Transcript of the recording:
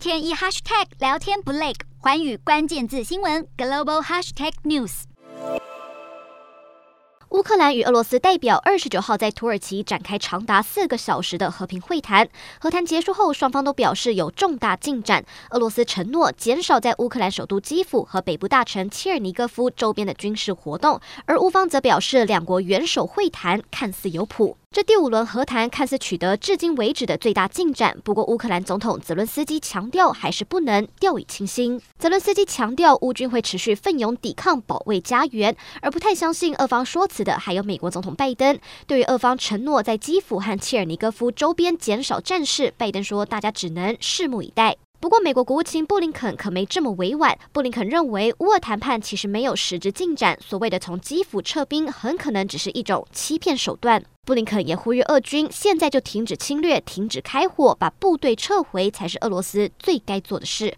天一 hashtag 聊天不累，寰宇关键字新闻 global hashtag news。乌克兰与俄罗斯代表二十九号在土耳其展开长达四个小时的和平会谈。和谈结束后，双方都表示有重大进展。俄罗斯承诺减少在乌克兰首都基辅和北部大城切尔尼戈夫周边的军事活动，而乌方则表示两国元首会谈看似有谱。这第五轮和谈看似取得至今为止的最大进展，不过乌克兰总统泽伦斯基强调还是不能掉以轻心。泽伦斯基强调乌军会持续奋勇抵抗，保卫家园，而不太相信俄方说辞的还有美国总统拜登。对于俄方承诺在基辅和切尔尼戈夫周边减少战事，拜登说大家只能拭目以待。不过，美国国务卿布林肯可没这么委婉。布林肯认为，乌俄谈判其实没有实质进展，所谓的从基辅撤兵很可能只是一种欺骗手段。布林肯也呼吁俄军现在就停止侵略、停止开火，把部队撤回才是俄罗斯最该做的事。